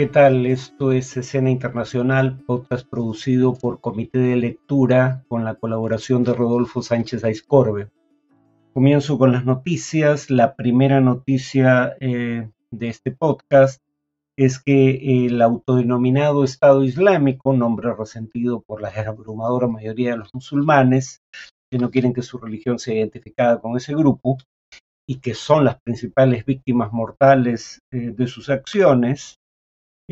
¿Qué tal? Esto es Escena Internacional, podcast producido por Comité de Lectura con la colaboración de Rodolfo Sánchez Aiscorbe. Comienzo con las noticias. La primera noticia eh, de este podcast es que el autodenominado Estado Islámico, nombre resentido por la abrumadora mayoría de los musulmanes, que no quieren que su religión sea identificada con ese grupo, y que son las principales víctimas mortales eh, de sus acciones,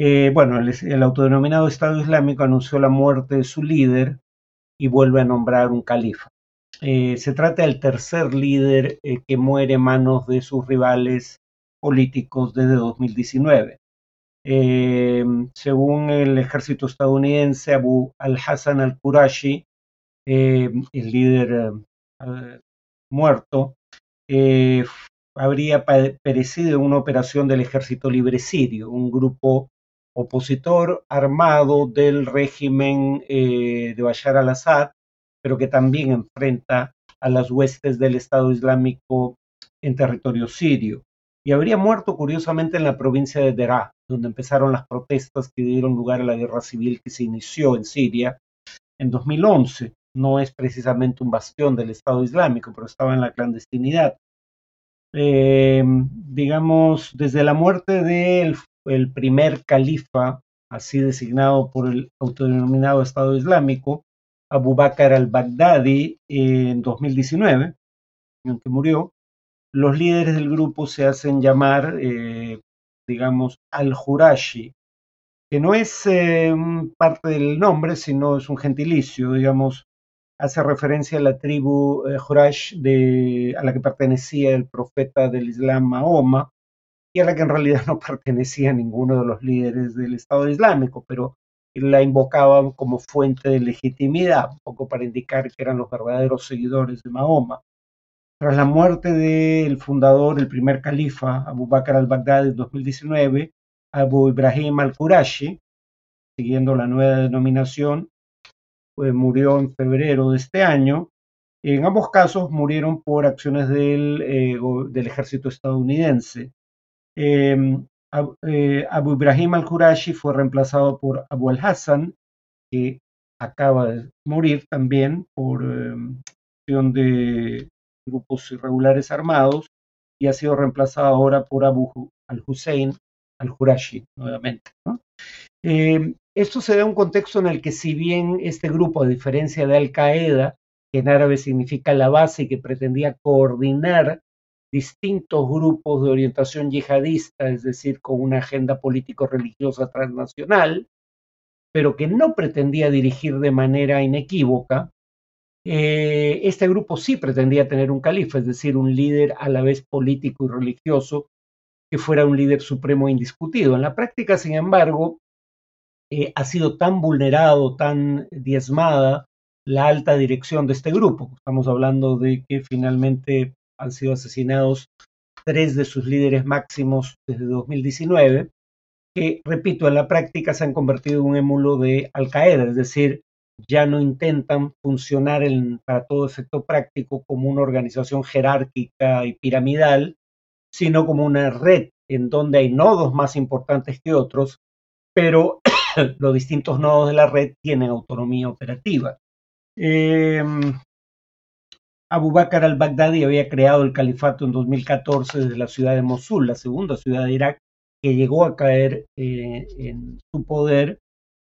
eh, bueno, el, autodenominado Estado Islámico anunció la muerte de su líder y vuelve a nombrar un califa. Eh, se trata del tercer líder eh, que muere en manos de sus rivales políticos desde 2019. según el ejército estadounidense, Abu al-Hassan al-Qurashi, el líder muerto, habría perecido en una operación del ejército libre sirio, un grupo opositor armado del régimen eh, de Bashar al-Assad, pero que también enfrenta a las huestes del Estado Islámico en territorio sirio. Y habría muerto curiosamente en la provincia de Deraa, donde empezaron las protestas que dieron lugar a la guerra civil que se inició en Siria en 2011. No es precisamente un bastión del Estado Islámico, pero estaba en la clandestinidad. Eh, digamos, desde la muerte del el primer califa, así designado por el autodenominado Estado Islámico, Abu Bakr al-Baghdadi, en 2019, en que murió, los líderes del grupo se hacen llamar, eh, digamos, al-Jurashi, que no es eh, parte del nombre, sino es un gentilicio, digamos, hace referencia a la tribu eh, Jurash de, a la que pertenecía el profeta del Islam Mahoma, y a la que en realidad no pertenecía a ninguno de los líderes del Estado Islámico, pero la invocaban como fuente de legitimidad, un poco para indicar que eran los verdaderos seguidores de Mahoma. Tras la muerte del fundador, el primer califa, Abu Bakr al-Baghdadi en 2019, Abu Ibrahim al-Qurashi, siguiendo la nueva denominación, pues murió en febrero de este año. En ambos casos murieron por acciones del, eh, del ejército estadounidense. Em, eh, Abu Ibrahim al-Qurashi fue reemplazado por Abu al-Hassan, que acaba de morir también por em, acción de grupos irregulares armados, y ha sido reemplazado ahora por Abu al-Hussein al-Qurashi, nuevamente. Em, esto se da en un contexto en el que si bien este grupo, a diferencia de Al-Qaeda, que en árabe significa la base y que pretendía coordinar distintos grupos de orientación yihadista, es decir, con una agenda político-religiosa transnacional, pero que no pretendía dirigir de manera inequívoca, eh, este grupo sí pretendía tener un califa, es decir, un líder a la vez político y religioso que fuera un líder supremo indiscutido. En la práctica, sin embargo, eh, ha sido tan vulnerado, tan diezmada la alta dirección de este grupo. Estamos hablando de que finalmente han sido asesinados tres de sus líderes máximos desde 2019, que, repito, en la práctica se han convertido en un émulo de Al Qaeda, es decir, ya no intentan funcionar para todo efecto práctico como una organización jerárquica y piramidal, sino como una red en donde hay nodos más importantes que otros, pero los distintos nodos de la red tienen autonomía operativa. Eh, Abu Bakr al-Baghdadi había creado el califato en 2014 desde la ciudad de Mosul, la segunda ciudad de Irak, que llegó a caer eh, en su poder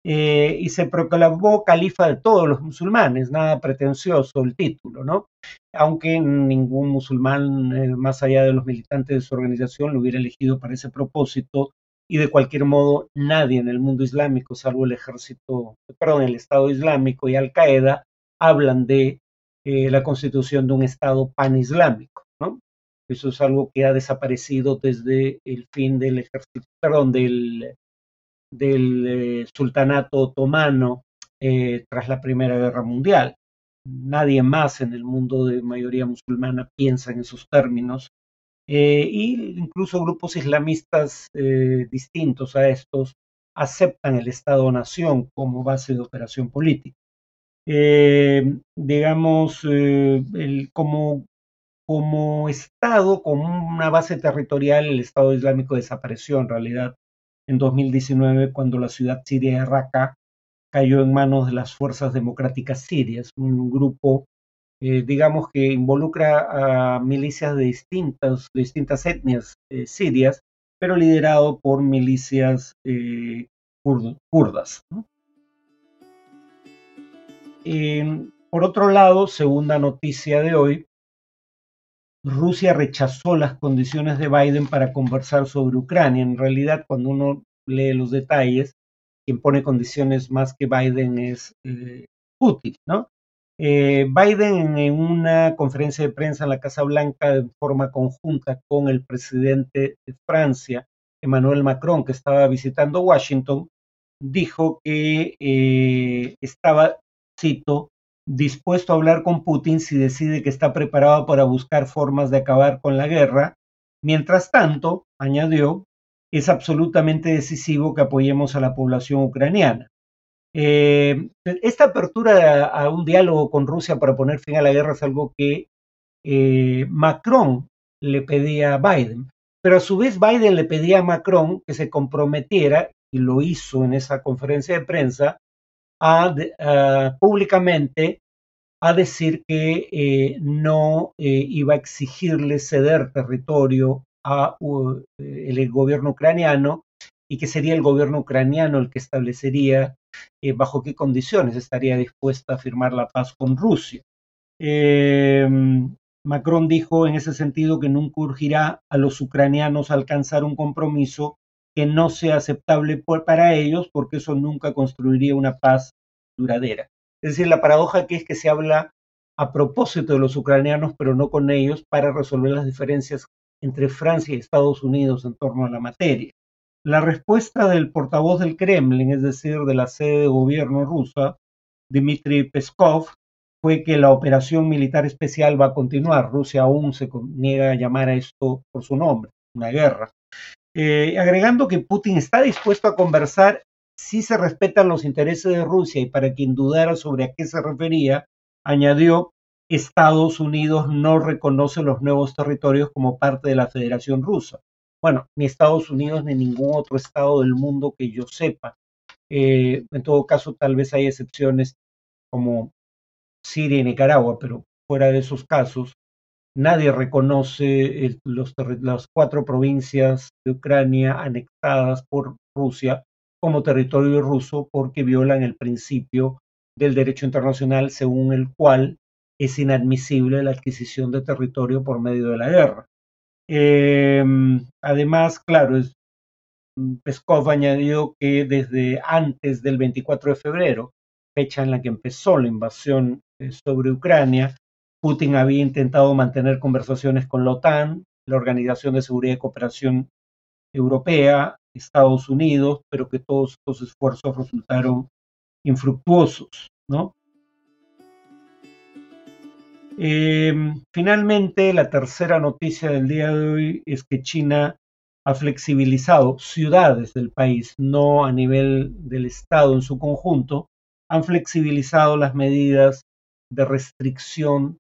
eh, y se proclamó califa de todos los musulmanes, nada pretencioso el título, ¿no? Aunque ningún musulmán, eh, más allá de los militantes de su organización, lo hubiera elegido para ese propósito y de cualquier modo nadie en el mundo islámico, salvo el ejército, perdón, el Estado Islámico y Al Qaeda, hablan de eh, la constitución de un Estado panislámico. ¿no? Eso es algo que ha desaparecido desde el fin del ejército, perdón, del, eh, sultanato otomano eh, tras la Primera Guerra Mundial. Nadie más en el mundo de mayoría musulmana piensa en esos términos. y incluso grupos islamistas distintos a estos aceptan el Estado-nación como base de operación política. Eh, digamos, eh, el, como, como Estado, como una base territorial, el Estado Islámico desapareció en realidad en 2019 cuando la ciudad siria de Raqqa cayó en manos de las fuerzas democráticas sirias, un grupo, eh, digamos, que involucra a milicias de distintas, distintas etnias sirias, pero liderado por milicias kurdas. por otro lado, segunda noticia de hoy, Rusia rechazó las condiciones de Biden para conversar sobre Ucrania. En realidad, cuando uno lee los detalles, quien pone condiciones más que Biden es eh, Putin, ¿no? Eh, Biden en una conferencia de prensa en la Casa Blanca de forma conjunta con el presidente de Francia, Emmanuel Macron, que estaba visitando Washington, dijo que eh, estaba, cito, dispuesto a hablar con Putin si decide que está preparado para buscar formas de acabar con la guerra. Mientras tanto, añadió, es absolutamente decisivo que apoyemos a la población ucraniana. Eh, esta apertura a, un diálogo con Rusia para poner fin a la guerra es algo que eh, Macron le pedía a Biden, pero a su vez Biden le pedía a Macron que se comprometiera, y lo hizo en esa conferencia de prensa, a, públicamente a decir que eh, no eh, iba a exigirle ceder territorio al el gobierno ucraniano y que sería el gobierno ucraniano el que establecería eh, bajo qué condiciones estaría dispuesta a firmar la paz con Rusia. Em, Macron dijo en ese sentido que nunca urgirá a los ucranianos alcanzar un compromiso que no sea aceptable para ellos, porque eso nunca construiría una paz duradera. Es decir, la paradoja aquí es que se habla a propósito de los ucranianos, pero no con ellos, para resolver las diferencias entre Francia y Estados Unidos en torno a la materia. La respuesta del portavoz del Kremlin, es decir, de la sede de gobierno rusa, Dmitry Peskov, fue que la operación militar especial va a continuar. Rusia aún se niega a llamar a esto por su nombre, una guerra. Eh, agregando que Putin está dispuesto a conversar si se respetan los intereses de Rusia y para quien dudara sobre a qué se refería, añadió, Estados Unidos no reconoce los nuevos territorios como parte de la Federación Rusa. Bueno, ni Estados Unidos ni ningún otro estado del mundo que yo sepa. Eh, en todo caso, tal vez hay excepciones como Siria y Nicaragua, pero fuera de esos casos, nadie reconoce las cuatro provincias de Ucrania anexadas por Rusia como territorio ruso porque violan el principio del derecho internacional según el cual es inadmisible la adquisición de territorio por medio de la guerra. Em, además, claro, es, Peskov añadió que desde antes del 24 de febrero, fecha en la que empezó la invasión eh, sobre Ucrania, Putin había intentado mantener conversaciones con la OTAN, la Organización de Seguridad y Cooperación Europea, Estados Unidos, pero que todos estos esfuerzos resultaron infructuosos, ¿no? Em, finalmente, la tercera noticia del día de hoy es que China ha flexibilizado ciudades del país, no a nivel del Estado en su conjunto, han flexibilizado las medidas de restricción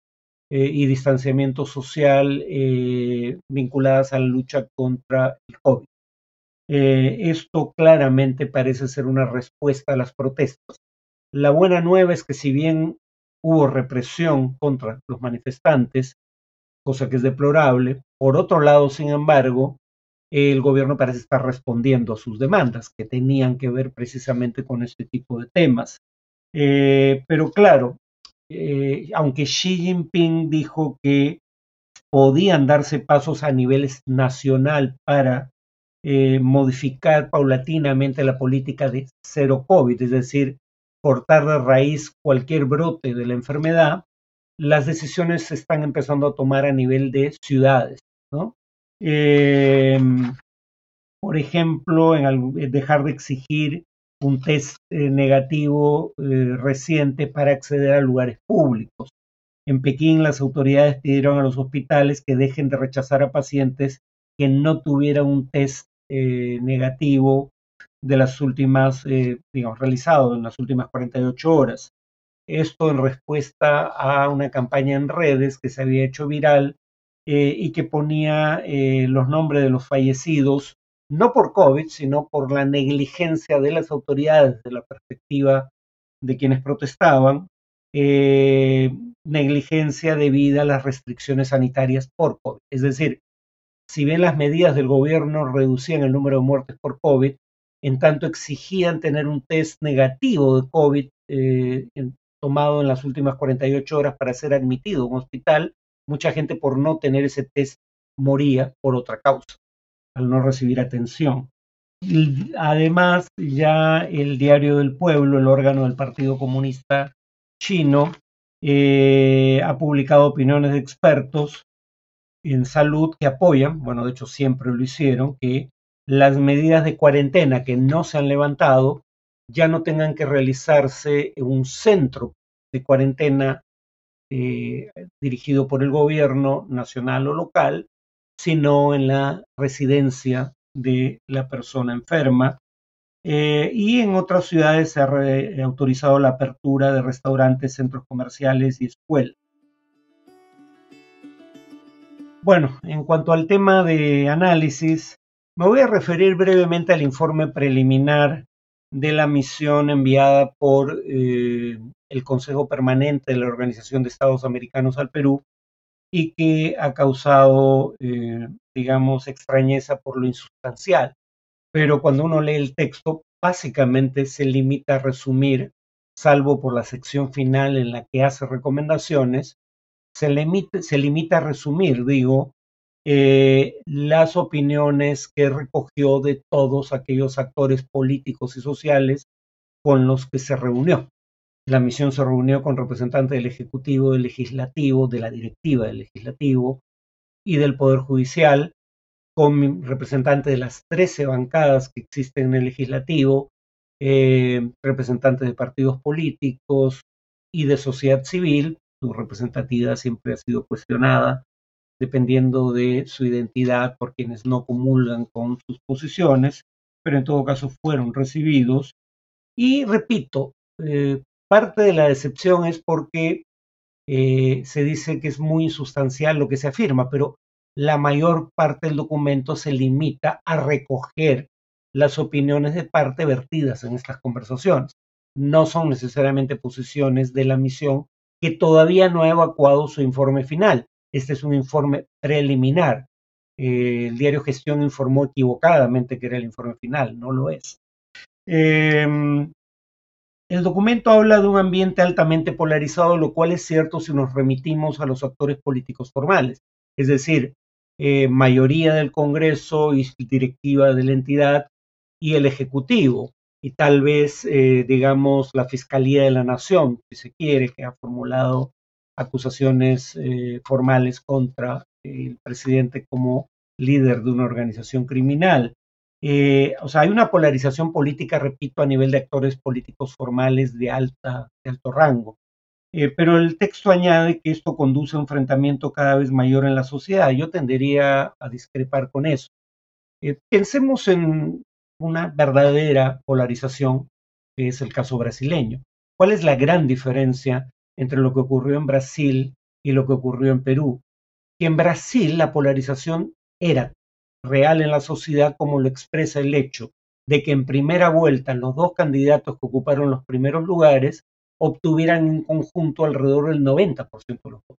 eh, y distanciamiento social eh, vinculadas a la lucha contra el COVID. Eh, esto claramente parece ser una respuesta a las protestas. La buena nueva es que si bien hubo represión contra los manifestantes, cosa que es deplorable, por otro lado, sin embargo, el gobierno parece estar respondiendo a sus demandas, que tenían que ver precisamente con este tipo de temas. Pero claro, eh, aunque Xi Jinping dijo que podían darse pasos a nivel nacional para eh, modificar paulatinamente la política de cero COVID, es decir, cortar de raíz cualquier brote de la enfermedad, las decisiones se están empezando a tomar a nivel de ciudades, ¿no? Em, por ejemplo, en dejar de exigir un test eh, negativo eh, reciente para acceder a lugares públicos. En Pekín, las autoridades pidieron a los hospitales que dejen de rechazar a pacientes que no tuvieran un test eh, negativo de las últimas, digamos, realizado en las últimas 48 horas. Esto en respuesta a una campaña en redes que se había hecho viral y que ponía los nombres de los fallecidos no por COVID, sino por la negligencia de las autoridades de la perspectiva de quienes protestaban, eh, negligencia debida a las restricciones sanitarias por COVID. Es decir, si bien las medidas del gobierno reducían el número de muertes por COVID, en tanto exigían tener un test negativo de COVID eh, tomado en las últimas 48 horas para ser admitido a un hospital, mucha gente por no tener ese test moría por otra causa, al no recibir atención. Además, ya el Diario del Pueblo, el órgano del Partido Comunista Chino, eh, ha publicado opiniones de expertos en salud que apoyan, bueno, de hecho siempre lo hicieron, que las medidas de cuarentena que no se han levantado ya no tengan que realizarse en un centro de cuarentena eh, dirigido por el gobierno nacional o local, sino en la residencia de la persona enferma. Eh, y en otras ciudades se ha autorizado la apertura de restaurantes, centros comerciales y escuelas. Bueno, en cuanto al tema de análisis, me voy a referir brevemente al informe preliminar de la misión enviada por eh, el Consejo Permanente de la Organización de Estados Americanos al Perú y que ha causado, eh, digamos, extrañeza por lo insustancial. Pero cuando uno lee el texto, básicamente se limita a resumir, salvo por la sección final en la que hace recomendaciones, se limita, a resumir, digo, eh, las opiniones que recogió de todos aquellos actores políticos y sociales con los que se reunió. La misión se reunió con representantes del Ejecutivo, del Legislativo, de la directiva del Legislativo y del Poder Judicial, con representantes de las 13 bancadas que existen en el Legislativo, eh, representantes de partidos políticos y de sociedad civil. Su representatividad siempre ha sido cuestionada dependiendo de su identidad por quienes no comulgan con sus posiciones, pero en todo caso fueron recibidos. Y repito, eh, Parte de la decepción es porque eh, se dice que es muy insustancial lo que se afirma, pero la mayor parte del documento se limita a recoger las opiniones de parte vertidas en estas conversaciones. No son necesariamente posiciones de la misión que todavía no ha evacuado su informe final. Este es un informe preliminar. Eh, el diario Gestión informó equivocadamente que era el informe final, no lo es. Em, el documento habla de un ambiente altamente polarizado, lo cual es cierto si nos remitimos a los actores políticos formales, es decir, eh, mayoría del Congreso y directiva de la entidad y el Ejecutivo, y tal vez, eh, digamos, la Fiscalía de la Nación, si se quiere, que ha formulado acusaciones eh, formales contra el presidente como líder de una organización criminal. Eh, o sea, hay una polarización política, repito, a nivel de actores políticos formales de, alta, de alto rango. Eh, pero el texto añade que esto conduce a un enfrentamiento cada vez mayor en la sociedad. Yo tendería a discrepar con eso. Eh, pensemos en una verdadera polarización, que es el caso brasileño. ¿Cuál es la gran diferencia entre lo que ocurrió en Brasil y lo que ocurrió en Perú? Que en Brasil la polarización era real en la sociedad como lo expresa el hecho de que en primera vuelta los dos candidatos que ocuparon los primeros lugares obtuvieran en conjunto alrededor del 90% de los votos.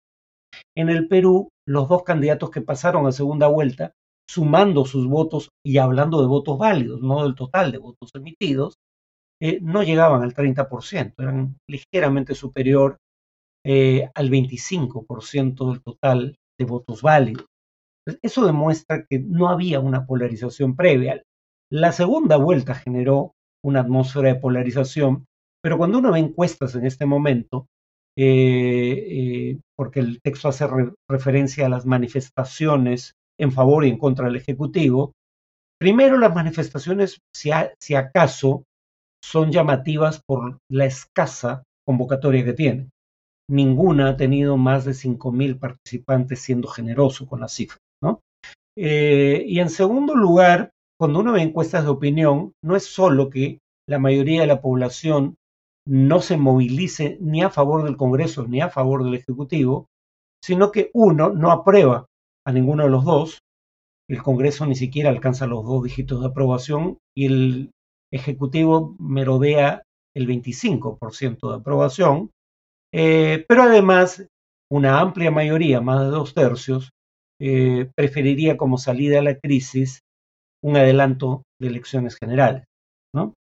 En el Perú, los dos candidatos que pasaron a segunda vuelta, sumando sus votos y hablando de votos válidos, no del total de votos emitidos, eh, no llegaban al 30%, eran ligeramente superior eh, al 25% del total de votos válidos. Eso demuestra que no había una polarización previa. La segunda vuelta generó una atmósfera de polarización, pero cuando uno ve encuestas en este momento, eh, eh, porque el texto hace referencia a las manifestaciones en favor y en contra del Ejecutivo, primero las manifestaciones, si, acaso, son llamativas por la escasa convocatoria que tienen. Ninguna ha tenido más de 5.000 participantes siendo generoso con la cifra. Eh, y en segundo lugar, cuando uno ve encuestas de opinión, no es solo que la mayoría de la población no se movilice ni a favor del Congreso ni a favor del Ejecutivo, sino que uno no aprueba a ninguno de los dos. El Congreso ni siquiera alcanza los dos dígitos de aprobación y el Ejecutivo merodea el 25% de aprobación, eh, pero además una amplia mayoría, más de dos tercios, eh, preferiría como salida a la crisis un adelanto de elecciones generales. ¿no?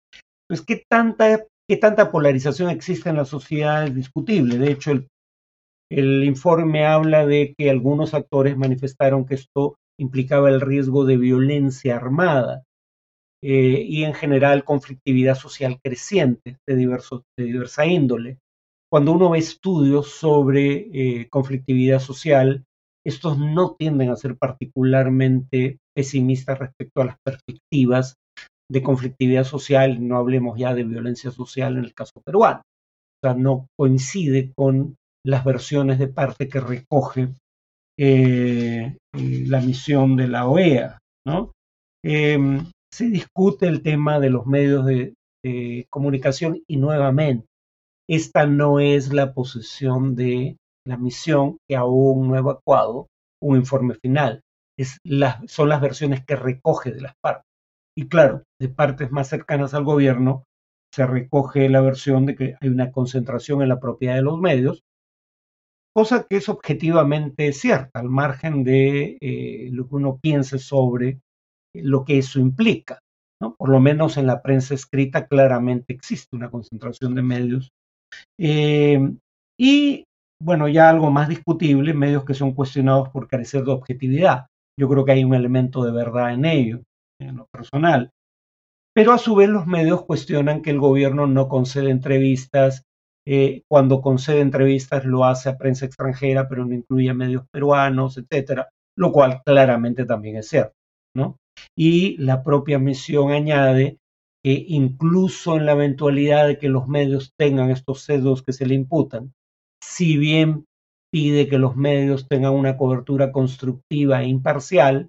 Pues, ¿qué tanta, ¿qué tanta polarización existe en la sociedad? Es discutible. De hecho, el, informe habla de que algunos actores manifestaron que esto implicaba el riesgo de violencia armada eh, y en general conflictividad social creciente de diversa índole. Cuando uno ve estudios sobre eh, conflictividad social, estos no tienden a ser particularmente pesimistas respecto a las perspectivas de conflictividad social, no hablemos ya de violencia social en el caso peruano. O sea, no coincide con las versiones de parte que recoge eh, la misión de la OEA. ¿no? Em, se discute el tema de los medios de, comunicación y nuevamente, esta no es la posición de la misión que aún no ha evacuado un informe final. Son las versiones que recoge de las partes. Y claro, de partes más cercanas al gobierno se recoge la versión de que hay una concentración en la propiedad de los medios, cosa que es objetivamente cierta, al margen de eh, lo que uno piense sobre lo que eso implica. Por lo menos en la prensa escrita claramente existe una concentración de medios. Eh, y bueno, ya algo más discutible, medios que son cuestionados por carecer de objetividad. Yo creo que hay un elemento de verdad en ello, en lo personal. Pero a su vez los medios cuestionan que el gobierno no concede entrevistas. Eh, cuando concede entrevistas lo hace a prensa extranjera, pero no incluye a medios peruanos, etcétera, lo cual claramente también es cierto. ¿no? Y la propia misión añade que incluso en la eventualidad de que los medios tengan estos sesgos que se le imputan, si bien pide que los medios tengan una cobertura constructiva e imparcial,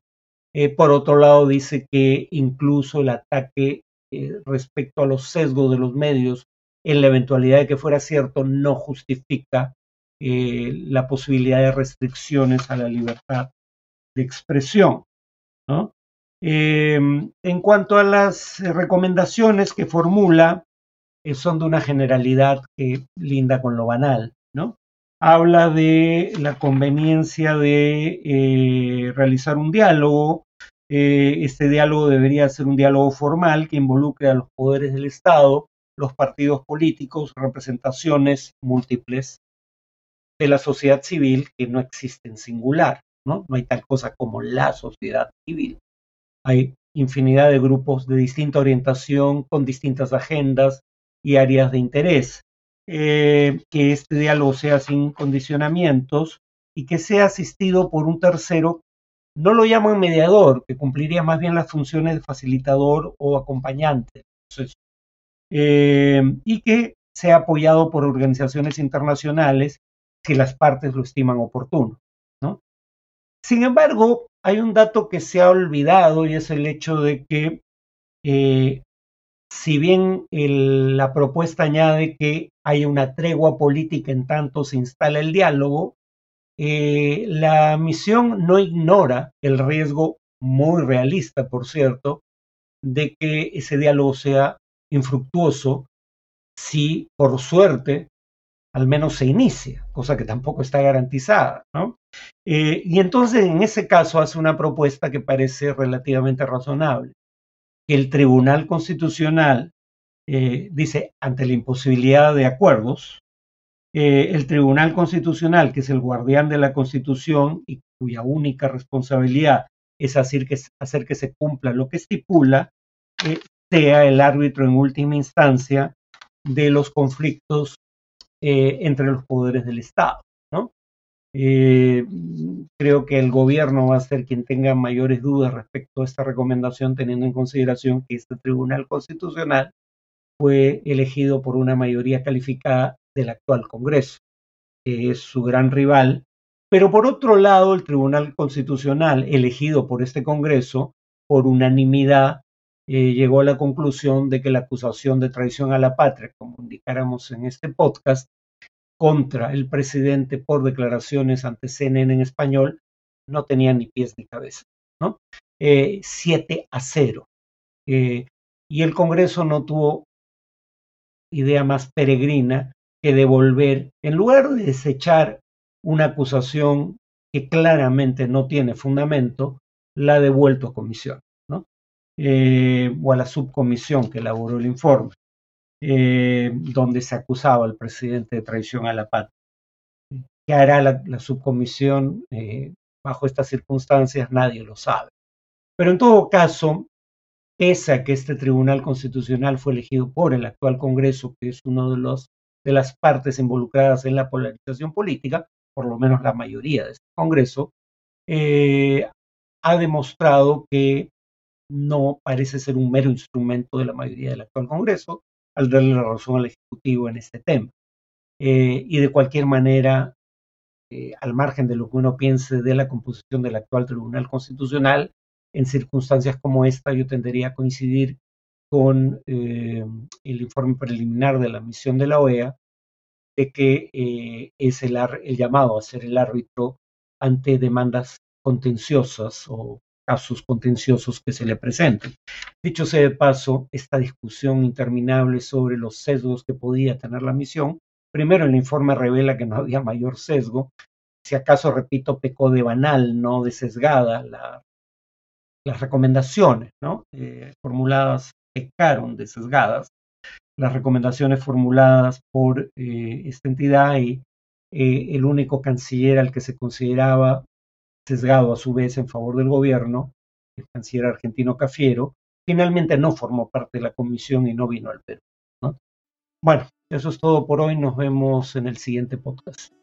eh, por otro lado dice que incluso el ataque eh, respecto a los sesgos de los medios, en la eventualidad de que fuera cierto, no justifica eh, la posibilidad de restricciones a la libertad de expresión. Em, en cuanto a las recomendaciones que formula, son de una generalidad que linda con lo banal. Habla de la conveniencia de eh, realizar un diálogo. Eh, este diálogo debería ser un diálogo formal que involucre a los poderes del Estado, los partidos políticos, representaciones múltiples de la sociedad civil que no existen singular, ¿no? No hay tal cosa como la sociedad civil. Hay infinidad de grupos de distinta orientación, con distintas agendas y áreas de interés. Eh, que este diálogo sea sin condicionamientos y que sea asistido por un tercero, no lo llaman mediador, que cumpliría más bien las funciones de facilitador o acompañante. Eh, y que sea apoyado por organizaciones internacionales si las partes lo estiman oportuno. ¿no? Sin embargo, hay un dato que se ha olvidado y es el hecho de que eh, si bien la propuesta añade que hay una tregua política en tanto se instala el diálogo, eh, la misión no ignora el riesgo muy realista, por cierto, de que ese diálogo sea infructuoso si, por suerte, al menos se inicia, cosa que tampoco está garantizada. ¿no? Eh, y entonces en ese caso hace una propuesta que parece relativamente razonable, que el Tribunal Constitucional eh, dice, ante la imposibilidad de acuerdos, eh, el Tribunal Constitucional, que es el guardián de la Constitución y cuya única responsabilidad es hacer que, hacer que se cumpla lo que estipula, sea el árbitro en última instancia de los conflictos entre los poderes del Estado. ¿no? Eh, creo que el gobierno va a ser quien tenga mayores dudas respecto a esta recomendación, teniendo en consideración que este Tribunal Constitucional fue elegido por una mayoría calificada del actual Congreso, que es su gran rival. Pero por otro lado, el Tribunal Constitucional, elegido por este Congreso, por unanimidad, eh, llegó a la conclusión de que la acusación de traición a la patria, como indicáramos en este podcast, contra el presidente por declaraciones ante CNN en español no tenía ni pies ni cabeza. ¿no? 7 a 0. y el Congreso no tuvo idea más peregrina que devolver, en lugar de desechar una acusación que claramente no tiene fundamento, la ha devuelto a comisión, ¿no? Eh, o a la subcomisión que elaboró el informe, eh, donde se acusaba al presidente de traición a la patria. ¿Qué hará la, subcomisión eh, bajo estas circunstancias? Nadie lo sabe. Pero en todo caso, pese a que este Tribunal Constitucional fue elegido por el actual Congreso, que es uno de, de las partes involucradas en la polarización política, por lo menos la mayoría de este Congreso, eh, ha demostrado que no parece ser un mero instrumento de la mayoría del actual Congreso al darle la razón al Ejecutivo en este tema. Eh, y de cualquier manera, eh, al margen de lo que uno piense de la composición del actual Tribunal Constitucional, en circunstancias como esta yo tendría a coincidir con eh, el informe preliminar de la misión de la OEA de que eh, es el, el llamado a ser el árbitro ante demandas contenciosas o casos contenciosos que se le presenten. Dicho sea de paso, esta discusión interminable sobre los sesgos que podía tener la misión, primero el informe revela que no había mayor sesgo, si acaso, repito, pecó de banal, no de sesgada la las recomendaciones ¿no? Eh, formuladas pecaron de sesgadas, las recomendaciones formuladas por eh, esta entidad y eh, el único canciller al que se consideraba sesgado a su vez en favor del gobierno, el canciller argentino Cafiero, finalmente no formó parte de la comisión y no vino al Perú. ¿no? Bueno, eso es todo por hoy. Nos vemos en el siguiente podcast.